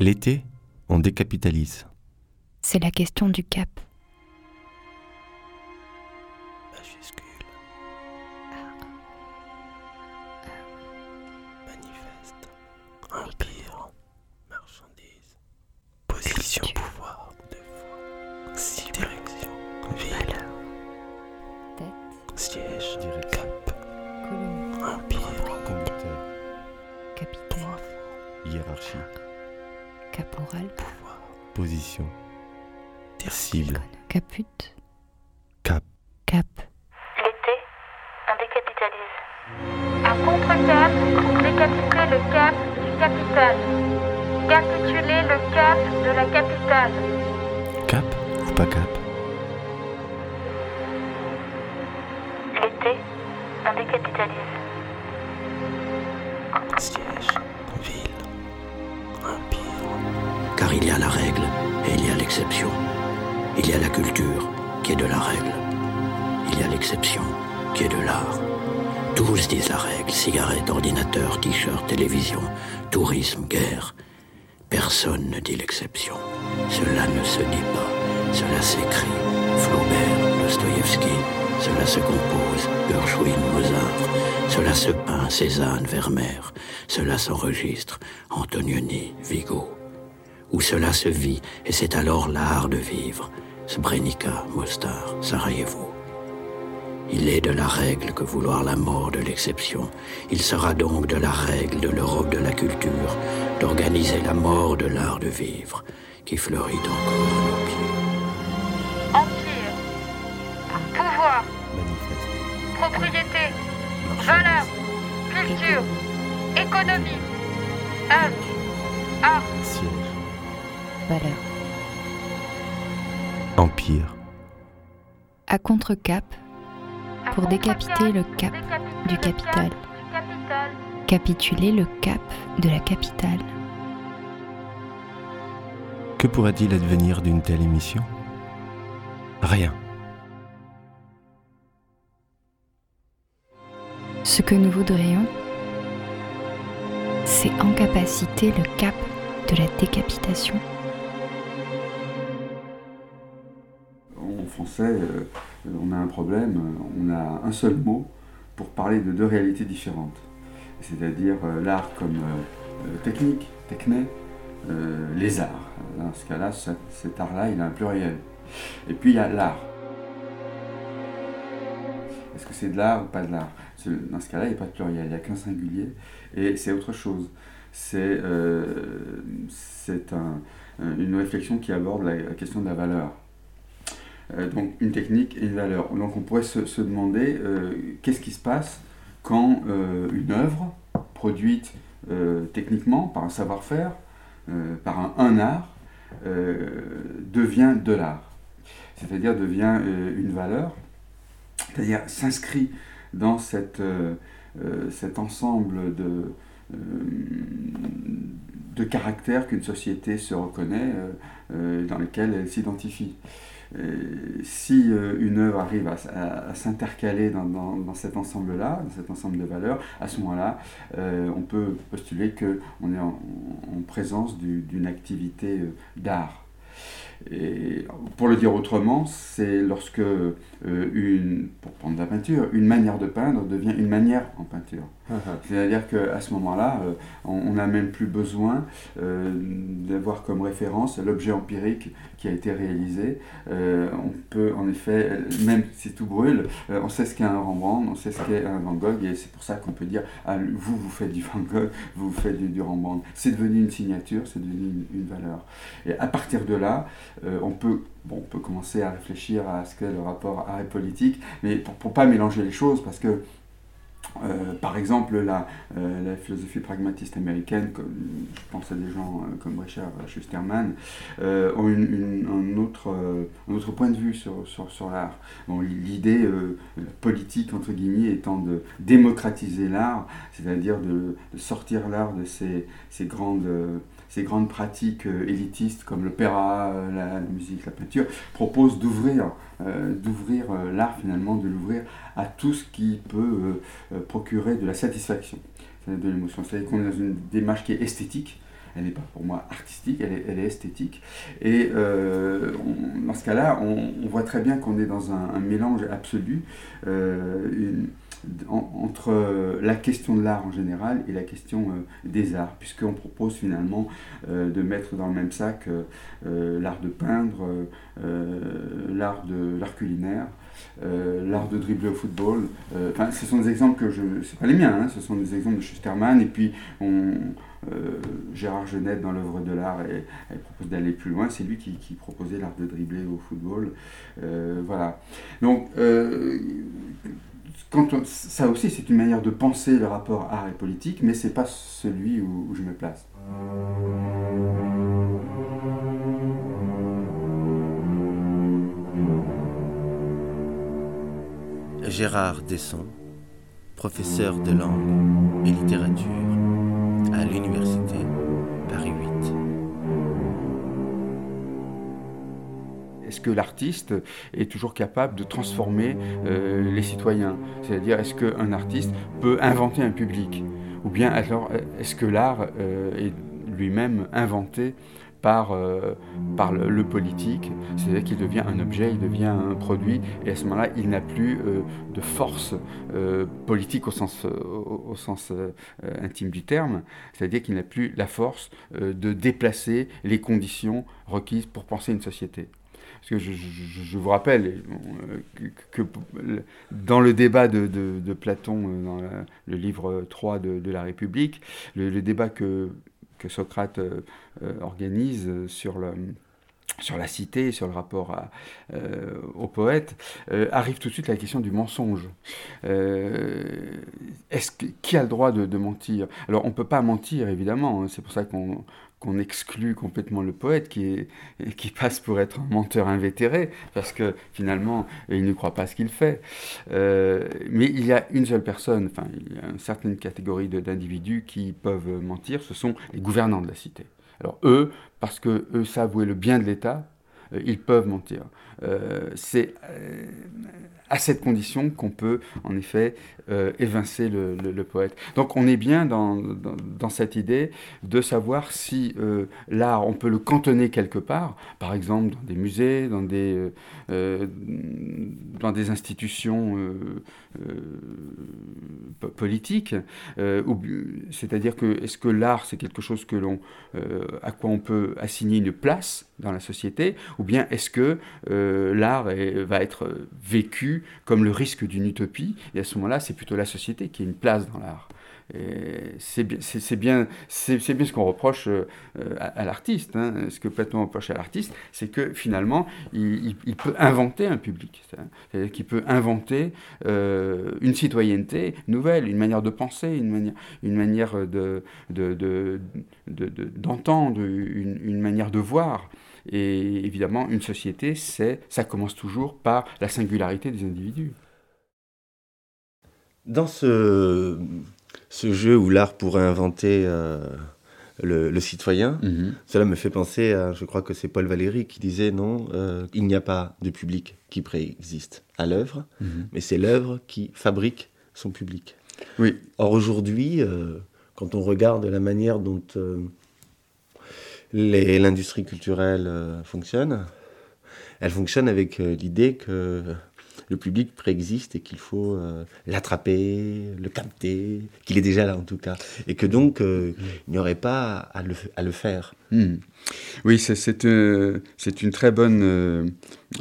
L'été, on décapitalise. C'est la question du cap. Cap ou pas cap L'été, on décapitalise. Siège. Ville. Empire. Car il y a la règle et il y a l'exception. Il y a la culture qui est de la règle. Il y a l'exception qui est de l'art. Tous disent la règle, cigarette, ordinateur, t-shirt, télévision, tourisme, guerre. Personne ne dit l'exception. Cela ne se dit pas, cela s'écrit. Flaubert, Dostoïevski, cela se compose. Gershwin, Mozart, cela se peint. Cézanne, Vermeer, cela s'enregistre. Antonioni, Vigo où cela se vit, et c'est alors l'art de vivre. Srebrenica, Mostar, Sarajevo. Il est de la règle que vouloir la mort de l'exception. Il sera donc de la règle de l'Europe de la culture d'organiser la mort de l'art de vivre qui fleurit encore à nos pieds. Empire. Pouvoir. Manifeste. Propriété. Valeur. Culture. Économie. Œuvre. Art. Siège. valeur. Empire. À contre-cap, Pour décapiter le cap du capital. Capituler le cap de la capitale. Que pourrait-il advenir d'une telle émission? Rien. Ce que nous voudrions, c'est incapaciter le cap de la décapitation. En français, euh, on a un problème, on a un seul mot pour parler de deux réalités différentes. C'est-à-dire euh, l'art comme euh, euh, technique, techné, les arts. Dans ce cas-là, ce- cet art-là, il a un pluriel. Et puis il y a l'art. Est-ce que c'est de l'art ou pas de l'art? Dans ce cas-là, il n'y a pas de pluriel, il n'y a qu'un singulier. Et c'est autre chose. C'est c'est un- une réflexion qui aborde la- question de la valeur. Donc une technique et une valeur. Donc on pourrait se, demander qu'est-ce qui se passe quand euh, une œuvre produite euh, techniquement par un savoir-faire, euh, par un, art, devient de l'art. C'est-à-dire devient une valeur, c'est-à-dire s'inscrit dans cet ensemble de, de caractères qu'une société se reconnaît, dans lesquels elle s'identifie. Et si euh, une œuvre arrive à, s'intercaler dans, cet ensemble-là, dans cet ensemble de valeurs, à ce moment-là, euh, on peut postuler qu'on est en, en présence du- d'une activité euh, d'art. Et pour le dire autrement, c'est lorsque euh, une, pour prendre la peinture, une manière de peindre devient une manière en peinture. C'est-à-dire qu'à ce moment-là, euh, on n'a même plus besoin euh, d'avoir comme référence l'objet empirique qui a été réalisé. On peut en effet, même si tout brûle, on sait ce qu'est un Rembrandt, on sait ce qu'est un Van Gogh, et c'est pour ça qu'on peut dire, ah, vous, vous faites du Van Gogh, vous, vous faites du, du Rembrandt. C'est devenu une signature, c'est devenu une, une valeur. Et à partir de là, euh, on peut Bon, on peut commencer à réfléchir à ce qu'est le rapport art et politique, mais pour ne pas mélanger les choses, parce que euh, par exemple, la, euh, la philosophie pragmatiste américaine, comme, je pense à des gens euh, comme Richard Schusterman, ont un, autre, un autre point de vue sur, sur, sur l'art. L'idée politique, entre guillemets, étant de démocratiser l'art, c'est-à-dire de, sortir l'art de ces, ces grandes... ces grandes pratiques élitistes comme l'opéra, la, musique, la peinture, propose d'ouvrir, d'ouvrir l'art finalement, de l'ouvrir à tout ce qui peut procurer de la satisfaction, de l'émotion. C'est-à-dire qu'on est dans une démarche qui est esthétique, elle n'est pas pour moi artistique, elle est, elle est esthétique. Et dans ce cas-là, on, voit très bien qu'on est dans un, mélange absolu. Une, entre la question de l'art en général et la question des arts, puisqu'on propose finalement de mettre dans le même sac l'art de peindre, l'art l'art culinaire, euh, l'art de dribbler au football. Euh, ce sont des exemples que je. Pas les miens, hein, ce sont des exemples de Schusterman. Et puis, euh, Gérard Genette, dans l'œuvre de l'art, elle, propose d'aller plus loin. C'est lui qui, proposait l'art de dribbler au football. voilà. Donc, quand ça aussi, c'est une manière de penser le rapport art et politique, mais c'est pas celui où je me place. Gérard Desson, professeur de langue et littérature à l'Université Paris 8. Est-ce que l'artiste est toujours capable de transformer euh, les citoyens? C'est-à-dire, est-ce qu'un artiste peut inventer un public? Ou bien alors, est-ce que l'art euh, est lui-même inventé par, euh, par le, politique, c'est-à-dire qu'il devient un objet, il devient un produit, et à ce moment-là, il n'a plus euh, de force euh, politique au sens, au, sens intime du terme, c'est-à-dire qu'il n'a plus la force de déplacer les conditions requises pour penser une société. Parce que je, vous rappelle que, dans le débat de, de, Platon, dans le livre 3 de, la République, le débat que que Socrate euh, euh, organise sur le sur la cité, sur le rapport euh, au poète, arrive tout de suite la question du mensonge. est-ce qui a le droit de, de mentir? Alors on ne peut pas mentir, évidemment, hein, c'est pour ça qu'on qu'on exclut complètement le poète, qui, qui passe pour être un menteur invétéré, parce que finalement, il ne croit pas ce qu'il fait. Euh, mais il y a une seule personne, enfin, il y a une certaine catégorie d'individus qui peuvent mentir, ce sont les gouvernants de la cité. Alors eux, parce que eux savent où est le bien de l'État, euh, ils peuvent mentir. Euh, c'est à cette condition qu'on peut en effet euh, évincer le, poète. Donc on est bien dans, dans, cette idée de savoir si euh, l'art, on peut le cantonner quelque part, par exemple dans des musées, dans des, euh, dans des institutions politiques, c'est-à-dire que est-ce que l'art c'est quelque chose que l'on, à quoi on peut assigner une place dans la société, ou bien est-ce que l'art va être vécu comme le risque d'une utopie, et à ce moment-là, c'est plutôt la société qui a une place dans l'art. C'est bien, bien, bien ce qu'on reproche euh, à, l'artiste. Hein. Ce que Platon reproche à l'artiste, c'est que finalement, il, peut inventer un public. C'est-à-dire qu'il peut inventer euh, une citoyenneté nouvelle, une manière de penser, une manière, une manière de, d'entendre, une, une manière de voir. Et évidemment, une société, c'est, ça commence toujours par la singularité des individus. Dans ce, ce jeu où l'art pourrait inventer euh, le, citoyen, mhm. cela me fait penser à, je crois que c'est Paul Valéry qui disait non, euh, il n'y a pas de public qui préexiste à l'œuvre, mhm. mais c'est l'œuvre qui fabrique son public. Oui. Or aujourd'hui, euh, quand on regarde la manière dont l'industrie culturelle euh, fonctionne, elle fonctionne avec euh, l'idée que le public préexiste et qu'il faut euh, l'attraper, le capter, qu'il est déjà là en tout cas, et que donc il n'y aurait pas à le, faire. Hmm. Oui, c'est une, très bonne,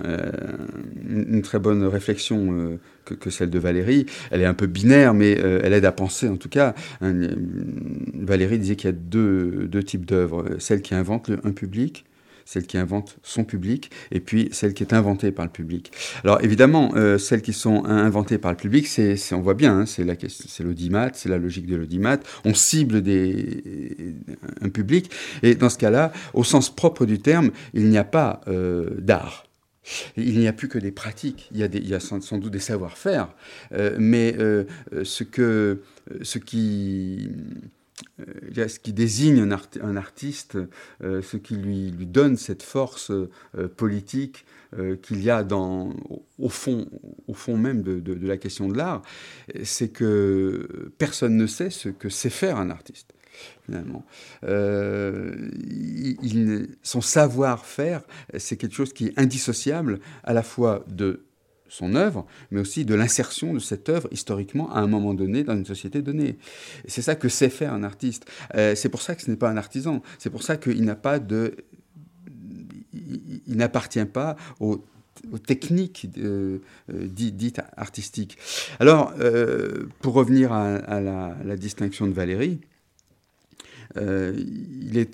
une très bonne réflexion que, celle de Valérie. Elle est un peu binaire, mais euh, elle aide à penser en tout cas. Valérie disait qu'il y a deux, deux types d'œuvres. Celle qui invente un public, celle qui invente son public, et puis celle qui est inventée par le public. Alors évidemment, euh, celles qui sont inventées par le public, c'est, on voit bien, hein, c'est, la, c'est l'audimat, c'est la logique de l'audimat. On cible un public, et dans ce cas-là, au sens propre du terme, il n'y a pas euh, d'art. Il n'y a plus que des pratiques, il y a, des, sans, doute des savoir-faire, euh, mais euh, ce, que, ce qui désigne un, artiste, ce qui lui, donne cette force politique qu'il y a dans, au, fond, au fond même de, de la question de l'art, c'est que personne ne sait ce que sait faire un artiste Euh, son savoir-faire, c'est quelque chose qui est indissociable à la fois de son œuvre, mais aussi de l'insertion de cette œuvre historiquement à un moment donné dans une société donnée. C'est ça que sait faire un artiste. Euh, c'est pour ça que ce n'est pas un artisan. C'est pour ça qu'il n'a pas de, il, n'appartient pas aux techniques euh, dites artistiques. Alors, pour revenir à, la, distinction de Valérie, euh,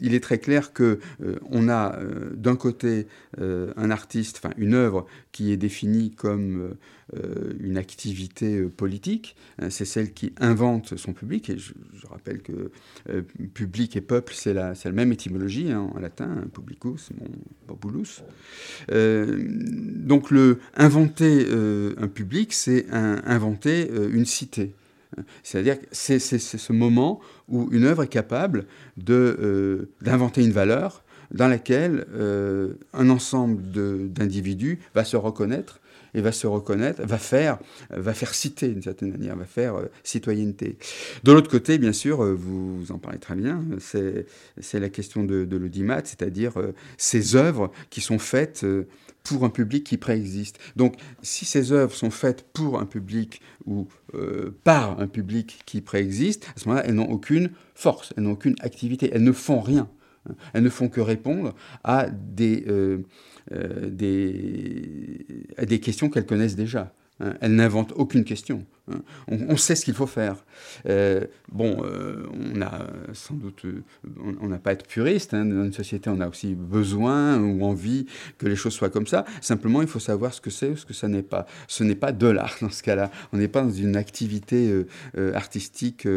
il, est, très clair que euh, on a euh, d'un côté un artiste, enfin une œuvre qui est définie comme une activité politique. C'est celle qui invente son public. Et je, rappelle que public et peuple, c'est la, la, même étymologie hein, en latin, hein, publicus, mon populus. donc le inventer un public, c'est inventer une cité. C'est-à-dire que c'est ce moment où une œuvre est capable euh, d'inventer une valeur dans laquelle euh, un ensemble d'individus va se reconnaître et va se reconnaître, va faire, va faire citer d'une certaine manière, va faire euh, citoyenneté. De l'autre côté, bien sûr, vous, en parlez très bien, c'est la question de, de l'audimat, c'est-à-dire ces œuvres qui sont faites pour un public qui préexiste. Donc, si ces œuvres sont faites pour un public ou euh, par un public qui préexiste, à ce moment-là, elles n'ont aucune force, elles n'ont aucune activité, elles ne font rien. Elles ne font que répondre à des, euh, euh, questions qu'elles connaissent déjà. Hein. Elles n'inventent aucune question. Hein. On, sait ce qu'il faut faire. Euh, bon, euh, on a sans doute, euh, on n'a pas à être puriste. Hein. Dans une société, on a aussi besoin ou envie que les choses soient comme ça. Simplement, il faut savoir ce que c'est ou ce que ça n'est pas. Ce n'est pas de l'art dans ce cas-là. On n'est pas dans une activité artistique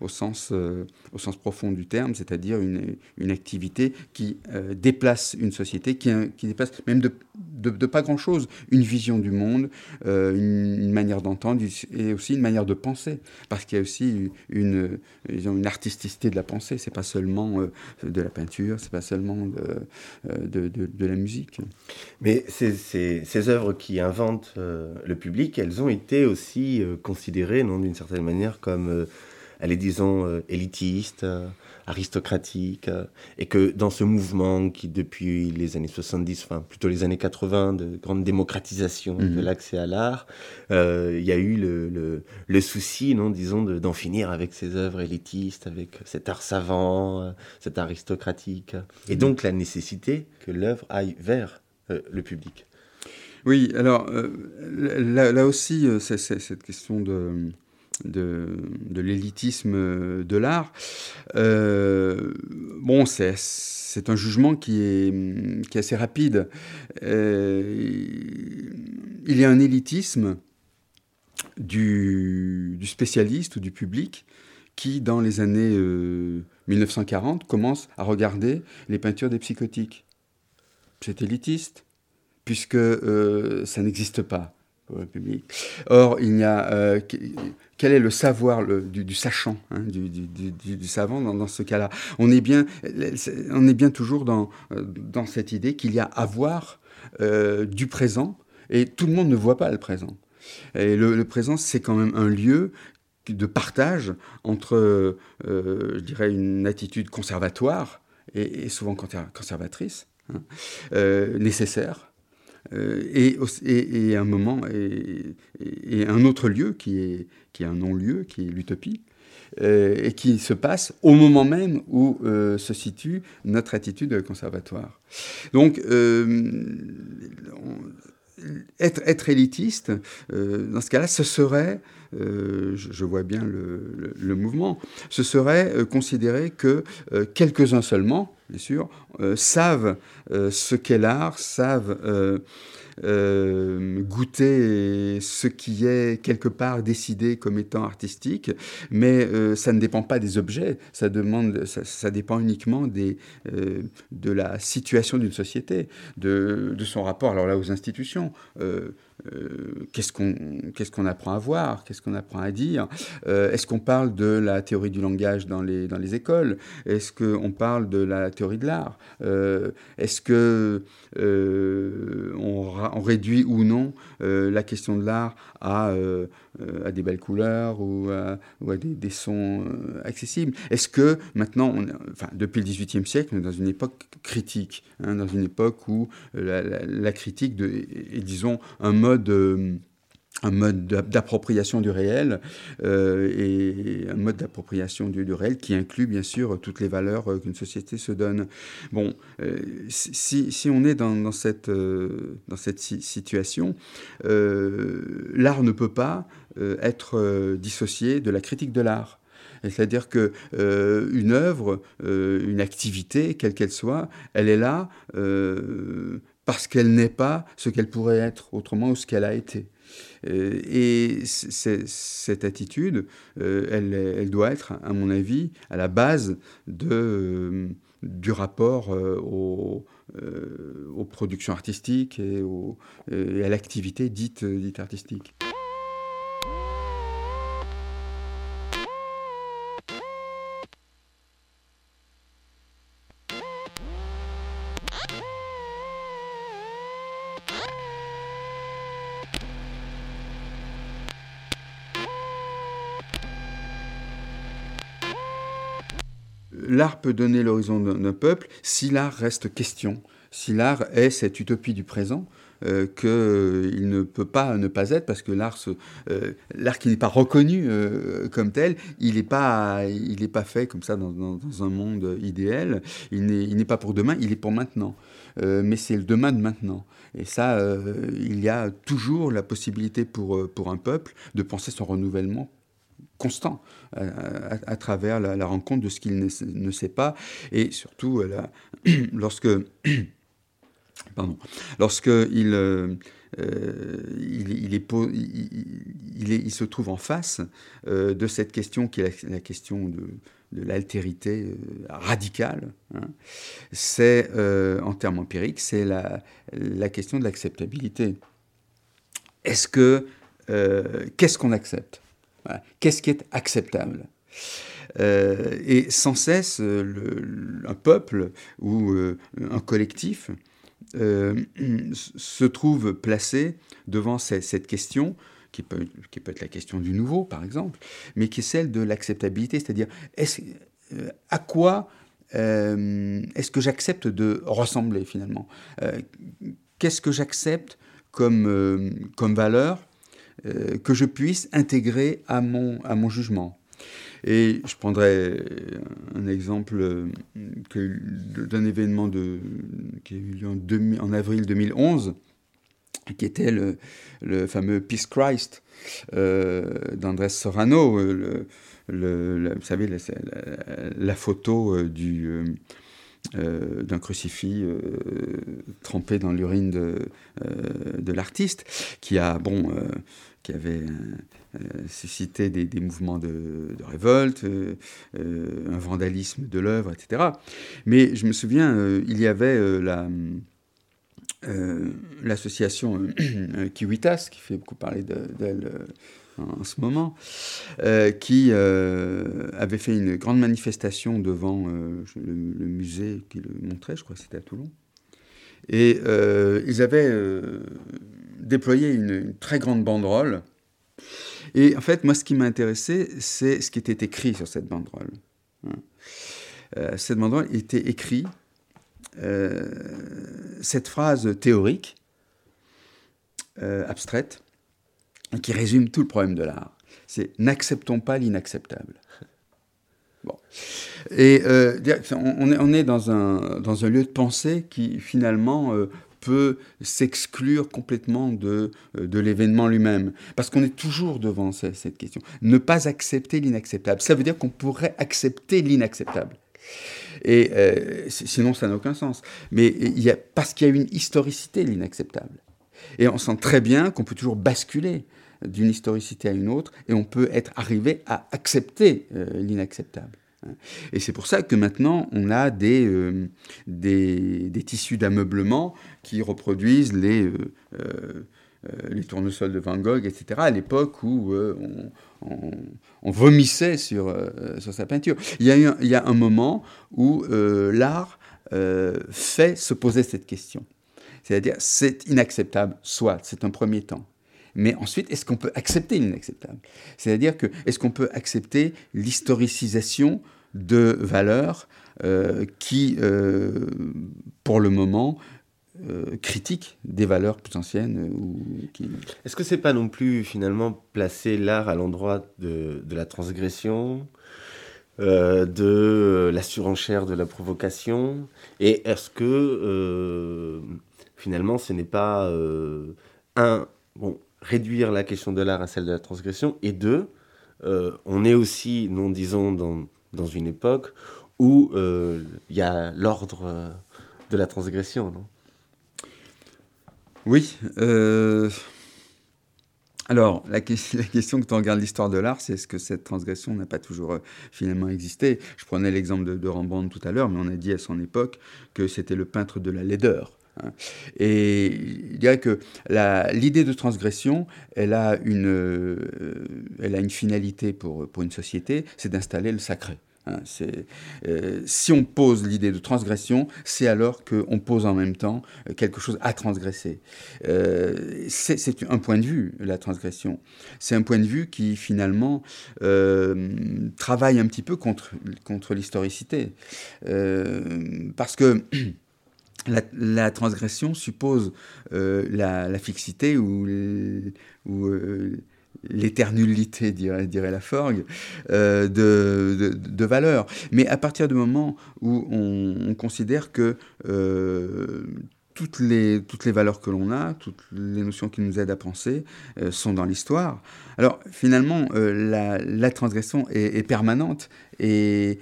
au sens, au sens profond du terme, c'est-à-dire une, une, activité qui déplace une société, qui, qui déplace même de, pas grand-chose, une vision du monde, une, manière d'entendre aussi une manière de penser, parce qu'il y a aussi une, une artisticité de la pensée. C'est pas seulement euh, de la peinture, c'est pas seulement euh, de, de, la musique. Mais ces, ces, ces œuvres qui inventent euh, le public, elles ont été aussi considérées, non, d'une certaine manière, comme, elle est disons, élitiste aristocratique, euh, et que dans ce mouvement qui, depuis les années 70, enfin plutôt les années 80, de grande démocratisation de mhm. l'accès à l'art, euh, il y a eu le, le, souci, non, disons, d'en finir avec ces œuvres élitistes, avec cet art savant, euh, cet aristocratique, et mhm. donc la nécessité que l'œuvre aille vers le public. Oui, alors là, là, aussi, c'est cette question de de, l'élitisme de l'art. Euh, bon, c'est un jugement qui est, qui est assez rapide. Euh, il y a un élitisme du, spécialiste ou du public qui, dans les années 1940, euh, commence à regarder les peintures des psychotiques. C'est élitiste, puisque ça n'existe pas pour le public. Or, il n'y a quel est le savoir du, sachant, hein, du, savant dans, ce cas-là on, est bien, on est bien toujours dans, dans cette idée qu'il y a avoir euh, du présent et tout le monde ne voit pas le présent. Et le, présent, c'est quand même un lieu de partage entre, euh, je dirais, une attitude conservatoire et, souvent conservatrice, hein, euh, nécessaire, euh, et, un moment et, un autre lieu qui est, qui est un non-lieu, qui est l'utopie, euh, et qui se passe au moment même où euh, se situe notre attitude conservatoire. Donc, être, élitiste, dans ce cas-là, ce serait, je, vois bien le, mouvement, ce serait considérer que quelques-uns seulement, bien sûr, euh, savent euh, ce qu'est l'art, savent euh, goûter ce qui est quelque part décidé comme étant artistique, mais ça ne dépend pas des objets, ça, demande, dépend uniquement de la situation d'une société, de, de, son rapport, alors là, aux institutions euh, qu'est-ce qu'on qu'est-ce qu'on apprend à voir, qu'est-ce qu'on apprend à dire? Euh, Est-ce qu'on parle de la théorie du langage dans les, dans les écoles? Est-ce qu'on parle de la théorie de l'art? Euh, Est-ce que on, on, réduit ou non la question de l'art à, à, des belles couleurs ou à, des, sons accessibles. Est-ce que maintenant, depuis le XVIIIe siècle, on est dans une époque critique, hein, dans une époque où la, la, critique de, est, disons, un mode euh, un mode d'appropriation du réel euh, et un mode d'appropriation du, réel qui inclut bien sûr toutes les valeurs euh, qu'une société se donne. Bon, si, si, on est dans, dans cette, dans cette situation, l'art ne peut pas être dissocié de la critique de l'art. C'est-à-dire que une œuvre, une activité, quelle qu'elle soit, elle est là parce qu'elle n'est pas ce qu'elle pourrait être autrement ou ce qu'elle a été. Euh, et cette attitude, euh, elle, doit être, à mon avis, à la base de, euh, du rapport aux, productions artistiques et, à l'activité dite artistique. L'art peut donner l'horizon d'un peuple si l'art reste question, si l'art est cette utopie du présent, euh, qu'il euh, ne peut pas ne pas être, parce que l'art, euh, qui n'est pas reconnu comme tel, il n'est pas, pas fait comme ça dans, un monde idéal, il n'est pas pour demain, il est pour maintenant. Mais c'est le demain de maintenant. Et ça, il y a toujours la possibilité pour, pour un peuple de penser son renouvellement constant à, à, travers la, rencontre de ce qu'il ne, sait pas et surtout lorsque lorsque il euh, se trouve en face euh, de cette question qui est la, question de, l'altérité euh, radicale. Hein. C'est, euh, en termes empiriques, c'est la, la, question de l'acceptabilité. Est-ce que, euh, qu'est-ce qu'on accepte? Qu'est-ce qui est acceptable? Euh, Et sans cesse, euh, un peuple ou euh, un collectif se trouve placé devant cette, question qui peut, être la question du nouveau, par exemple, mais qui est celle de l'acceptabilité, c'est-à-dire est euh, à quoi est-ce que j'accepte de ressembler finalement? Qu'est-ce que j'accepte comme valeur? Euh, que je puisse intégrer à mon, à mon jugement. Et je prendrai un exemple d'un événement de, qui a eu lieu en, avril 2011, qui était le, le fameux Peace Christ euh, d'Andrés Sorano. Le, le, vous savez, la, la, la photo euh, du, euh, d'un crucifix euh, trempé dans l'urine de, euh, de l'artiste, qui a, bon, qui avait suscité des, mouvements de, révolte, un vandalisme de l'œuvre, etc. Mais je me souviens, il y avait la l'association Kiwitas, qui fait beaucoup parler d'elle de, en ce moment, euh, qui euh, avait fait une grande manifestation devant euh, le, le, musée qui le montrait, je crois que c'était à Toulon. Et euh, ils avaient euh, déployé une, très grande banderole. Et en fait, moi, ce qui m'a intéressé, c'est ce qui était écrit sur cette banderole. Hein. Euh, cette banderole était écrite, cette phrase théorique, abstraite, qui résume tout le problème de l'art. C'est n'acceptons pas l'inacceptable. Bon. Et euh, on, est, dans un, dans un lieu de pensée qui finalement euh, peut s'exclure complètement de, euh, de l'événement lui-même. Parce qu'on est toujours devant cette, question. Ne pas accepter l'inacceptable. Ça veut dire qu'on pourrait accepter l'inacceptable. Et euh, sinon, ça n'a aucun sens. Mais il y a, parce qu'il y a une historicité de l'inacceptable. Et on sent très bien qu'on peut toujours basculer d'une historicité à une autre, et on peut être arrivé à accepter euh, l'inacceptable. Et c'est pour ça que maintenant, on a des, euh, des, tissus d'ameublement qui reproduisent les, euh, les tournesols de Van Gogh, etc., à l'époque où on, vomissait sur, sur sa peinture. Il y, a il y a un moment où l'art fait se poser cette question. C'est-à-dire, c'est inacceptable, soit, c'est un premier temps. Mais ensuite, est-ce qu'on peut accepter l'inacceptable? C'est-à-dire que est-ce qu'on peut accepter l'historicisation de valeurs euh, qui, euh, pour le moment, euh, critiquent des valeurs plus anciennes ou qui... Est-ce que c'est pas non plus finalement placer l'art à l'endroit de, de, la transgression, de la surenchère, de la provocation? Et est-ce que finalement ce n'est pas un bon réduire la question de l'art à celle de la transgression, et deux, euh, on est aussi, non disons, dans, dans une époque où euh, il y a l'ordre euh, de la transgression, Oui. Alors, la, question quand on regarde l'histoire de l'art, c'est est-ce que cette transgression n'a pas toujours finalement existé Je prenais l'exemple de, de Rembrandt tout à l'heure, mais on a dit à son époque que c'était le peintre de la laideur. Hein. Et je dirais que l'idée de transgression, elle a une, euh, elle a une finalité pour, pour une société, c'est d'installer le sacré. Hein. Euh, si on pose l'idée de transgression, c'est alors qu'on pose en même temps quelque chose à transgresser. Euh, c'est un point de vue, la transgression. C'est un point de vue qui finalement travaille un petit peu contre, contre l'historicité. parce que la, transgression suppose euh, la, fixité ou, ou euh, dirait, dirait, la Forgue, euh, de, de, valeur. Mais à partir du moment où on, considère que toutes les, toutes les valeurs que l'on a, toutes les notions qui nous aident à penser sont dans l'histoire. Alors finalement, la, la, transgression est, permanente et,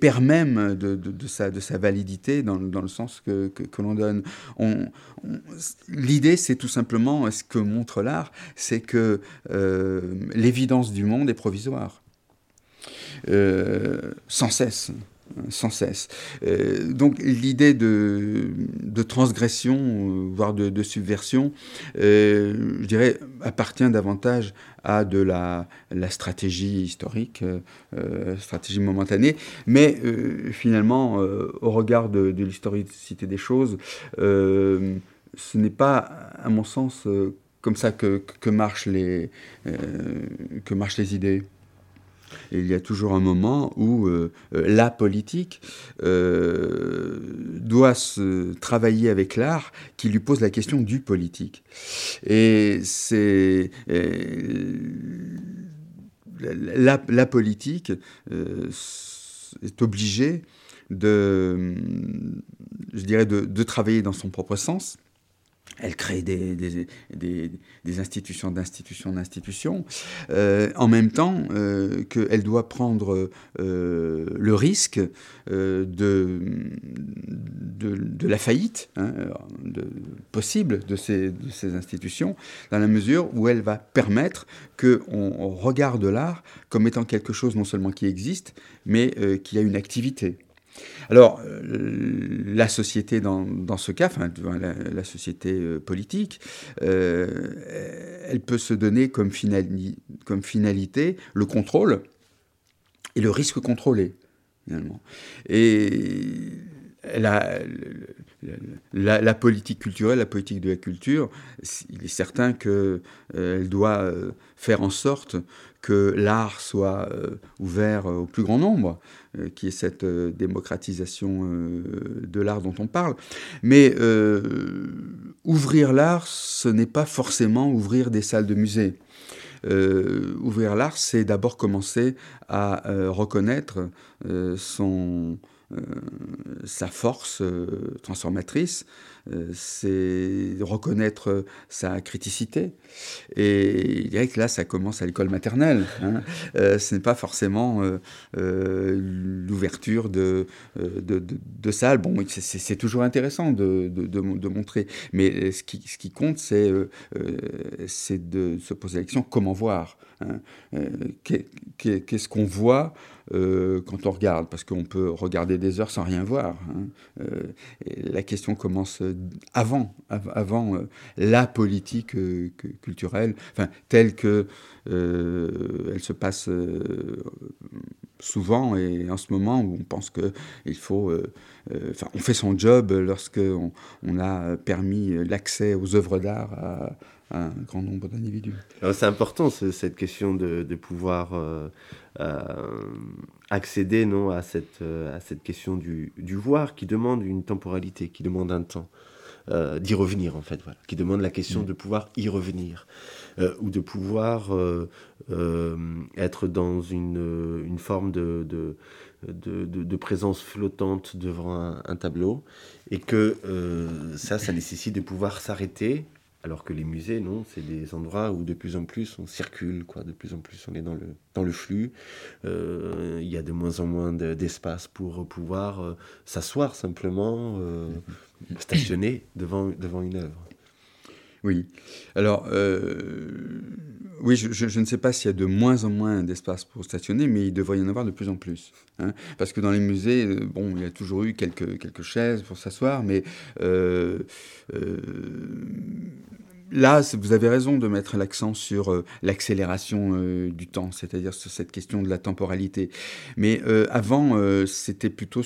perd même de, sa, de sa validité dans, dans le sens que, que, l'on donne. On, L'idée, c'est tout simplement, ce que montre l'art, c'est que euh, l'évidence du monde est provisoire, euh, sans cesse sans cesse. Euh, donc l'idée de, de, transgression, euh, voire de, subversion, euh, je dirais, appartient davantage à de la, la stratégie historique, stratégie momentanée, mais finalement, au regard de, l'historicité des choses, ce n'est pas, à mon sens, comme ça que marchent les idées il y a toujours un moment où euh, euh, la politique euh, doit se travailler avec l'art qui lui pose la question du politique. Et c'est la, politique est obligée de, je dirais, de travailler dans son propre sens elle crée des, institutions d'institutions d'institutions, euh, en même temps euh, qu'elle doit prendre euh, le risque de, la faillite hein, possible de ces institutions, dans la mesure où elle va permettre qu'on regarde l'art comme étant quelque chose non seulement qui existe, mais qui a une activité. Alors, euh, la société dans, ce cas, la, société euh, politique, euh, elle peut se donner comme, finalité le contrôle et le risque contrôlé, finalement. Et la, politique culturelle, la politique de la culture, il est certain qu'elle doit faire en sorte que l'art soit ouvert au plus grand nombre, euh, qui est cette euh, démocratisation euh, de l'art dont on parle. Mais ouvrir l'art, ce n'est pas forcément ouvrir des salles de musée. ouvrir l'art, c'est d'abord commencer à reconnaître son, sa force transformatrice, euh, c'est reconnaître sa criticité. Et il dirait que là, ça commence à l'école maternelle. Hein. Euh, ce n'est pas forcément euh, l'ouverture de, de, salles. Bon, c'est toujours intéressant de, de, montrer, mais ce qui, ce qui compte, c'est c'est de se poser la question comment voir hein. Qu'est-ce qu'on voit quand on regarde Parce qu'on peut regarder des heures sans rien voir. Hein. la question commence avant, avant la politique culturelle, enfin, telle que elle se passe souvent et en ce moment où on pense que il faut, enfin, on fait son job lorsque on, a permis l'accès aux œuvres d'art un grand nombre d'individus. C'est important cette question de, de pouvoir euh, accéder non, à, cette, euh, à cette question du, du, voir qui demande une temporalité, qui demande un temps. Euh, d'y revenir en fait, voilà, qui demande la question mm. de pouvoir y revenir ou de pouvoir être dans une, une forme de, de, de, de, présence flottante devant un, un tableau et que ça, ça nécessite de pouvoir s'arrêter alors que les musées, non, c'est des endroits où de plus en plus on circule, quoi. De plus en plus on est dans le, dans le flux. Euh, il y a de moins en moins d'espace pour pouvoir euh, s'asseoir simplement, euh, stationner devant, devant une œuvre. Oui. Alors, oui, je, ne sais pas s'il y a de moins en moins d'espace pour stationner, mais il devrait y en avoir de plus en plus. Hein. Parce que dans les musées, bon, il y a toujours eu quelques, quelques chaises pour s'asseoir, mais là, vous avez raison de mettre l'accent sur euh, l'accélération euh, du temps, c'est-à-dire sur cette question de la temporalité. Mais euh, avant, c'était plutôt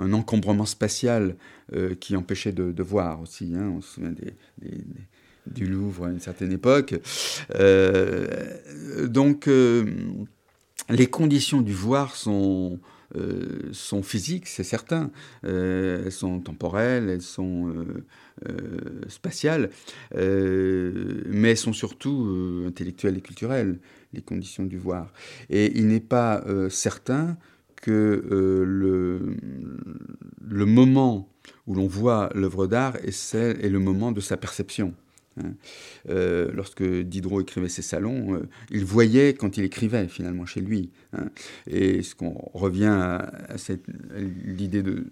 un encombrement spatial qui empêchait de, voir aussi. Hein. On se souvient du Louvre à une certaine époque. donc, les conditions du voir sont euh, sont physiques, c'est certain. Euh, elles sont temporelles, elles sont euh, spatiales, mais elles sont surtout intellectuelles et culturelles, les conditions du voir. Et il n'est pas certain que le, le moment où l'on voit l'œuvre d'art est, est le moment de sa perception. Hein. Euh, lorsque Diderot écrivait ses salons, euh, il voyait quand il écrivait finalement chez lui. Hein. Et ce qu'on revient à, l'idée de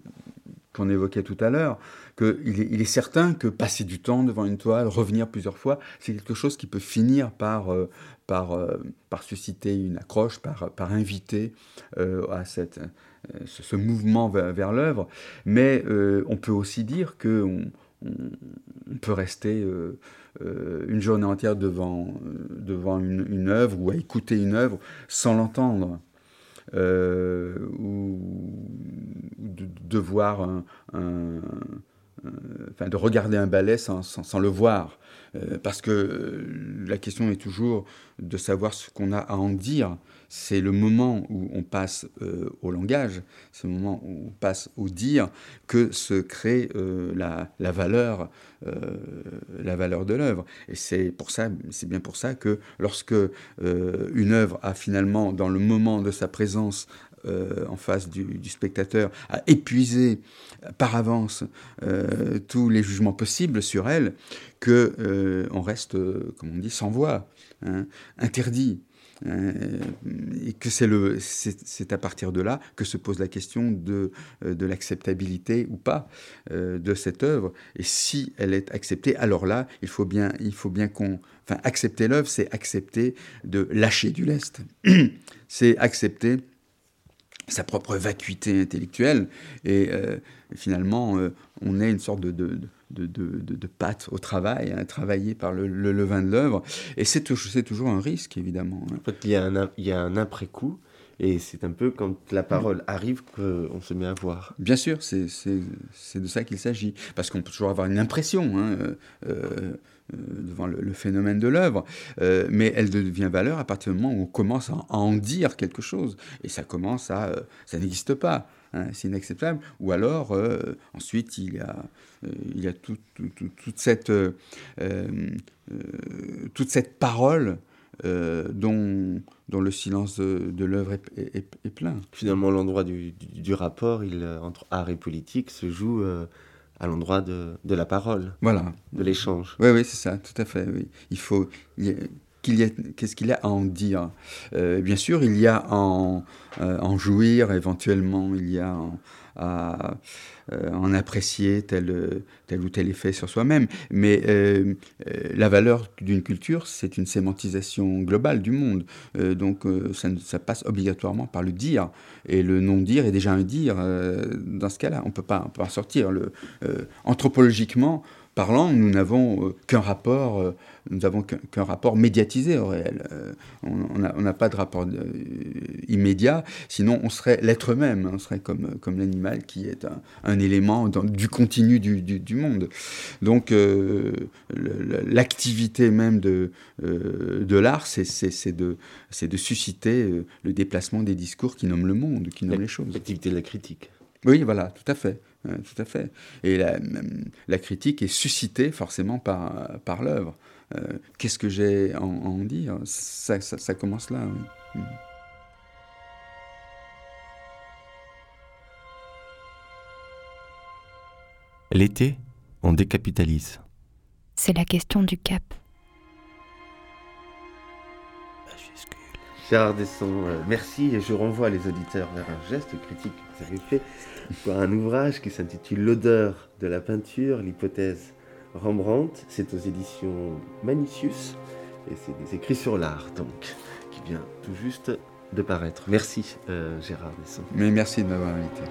qu'on évoquait tout à l'heure, qu'il est, il est certain que passer du temps devant une toile, revenir plusieurs fois, c'est quelque chose qui peut finir par, euh, par, par susciter une accroche, par, inviter à cette, ce, mouvement vers, l'œuvre. Mais on peut aussi dire que on, peut rester euh, euh, une journée entière devant, euh, devant une, œuvre ou à écouter une œuvre sans l'entendre. ou de, voir un, enfin, de regarder un ballet sans, le voir. parce que la question est toujours de savoir ce qu'on a à en dire c'est le moment où on passe euh, au langage, c'est le moment où on passe au dire que se crée euh, la, valeur, euh, la valeur de l'œuvre. Et c'est pour ça, c'est bien pour ça que lorsque une œuvre a finalement, dans le moment de sa présence, en face du, spectateur, a épuisé par avance tous les jugements possibles sur elle, que on reste, comme on dit, sans voix, hein, interdit. Euh, et que c'est, le, c'est, à partir de là que se pose la question de, euh, de l'acceptabilité ou pas euh, de cette œuvre. Et si elle est acceptée, alors là, il faut bien, il faut bien qu'on... Enfin, accepter l'œuvre, c'est accepter de lâcher du lest. c'est accepter sa propre vacuité intellectuelle. Et finalement, on est une sorte de, de de, pâte au travail, hein, travaillé par le, levain de l'œuvre. Et c'est toujours un risque, évidemment. Hein. En fait, il y a un, il y a un après-coup. Et c'est un peu quand la parole arrive qu'on se met à voir. Bien sûr, c'est de ça qu'il s'agit. Parce qu'on peut toujours avoir une impression hein, euh, euh, devant le, phénomène de l'œuvre, euh, mais elle devient valeur à partir du moment où on commence à, en dire quelque chose. Et ça commence à... ça n'existe pas. Hein, c'est inacceptable. Ou alors, euh, ensuite, il y a, euh, il y a toute cette, euh, toute cette parole dont, dont le silence de, l'œuvre est, plein. Finalement, l'endroit du, du, rapport il, entre art et politique se joue à l'endroit de, de, la parole, voilà. de l'échange. Oui, oui, c'est ça, tout à fait. Oui. Il faut, qu'il y, a, qu'est-ce qu'il y a à en dire? Bien sûr, il y a à en, en, jouir éventuellement, il y a à euh, en apprécier tel, tel ou tel effet sur soi-même. Mais euh, euh, la valeur d'une culture, c'est une sémantisation globale du monde. donc ça, passe obligatoirement par le dire. Et le non-dire est déjà un dire dans ce cas-là. On ne peut pas en sortir. Anthropologiquement, parlant, nous n'avons qu'un rapport nous n'avons qu'un rapport médiatisé au réel. Euh, on n'a pas de rapport euh, immédiat, sinon on serait l'être même, hein. on serait comme, comme l'animal qui est un, élément du continu du, du, monde. Donc euh, l'activité même de, de l'art, c'est de, de susciter le déplacement des discours qui nomment le monde, qui nomment les choses. L'activité de la critique. Oui, voilà, tout à fait. Tout à fait. Et la, la, critique est suscitée forcément par, par l'œuvre. Euh, qu'est-ce que j'ai à en, dire? Ça, ça, commence là. Mm. L'été, on décapitalise. C'est la question du cap. Gérard Desson, euh, merci et je renvoie les auditeurs vers un geste critique que vous avez fait pour un ouvrage qui s'intitule L'odeur de la peinture, l'hypothèse Rembrandt, c'est aux éditions Manicius, et c'est des écrits sur l'art, donc, qui vient tout juste de paraître. Merci euh, Gérard Desson. Mais merci de m'avoir invité.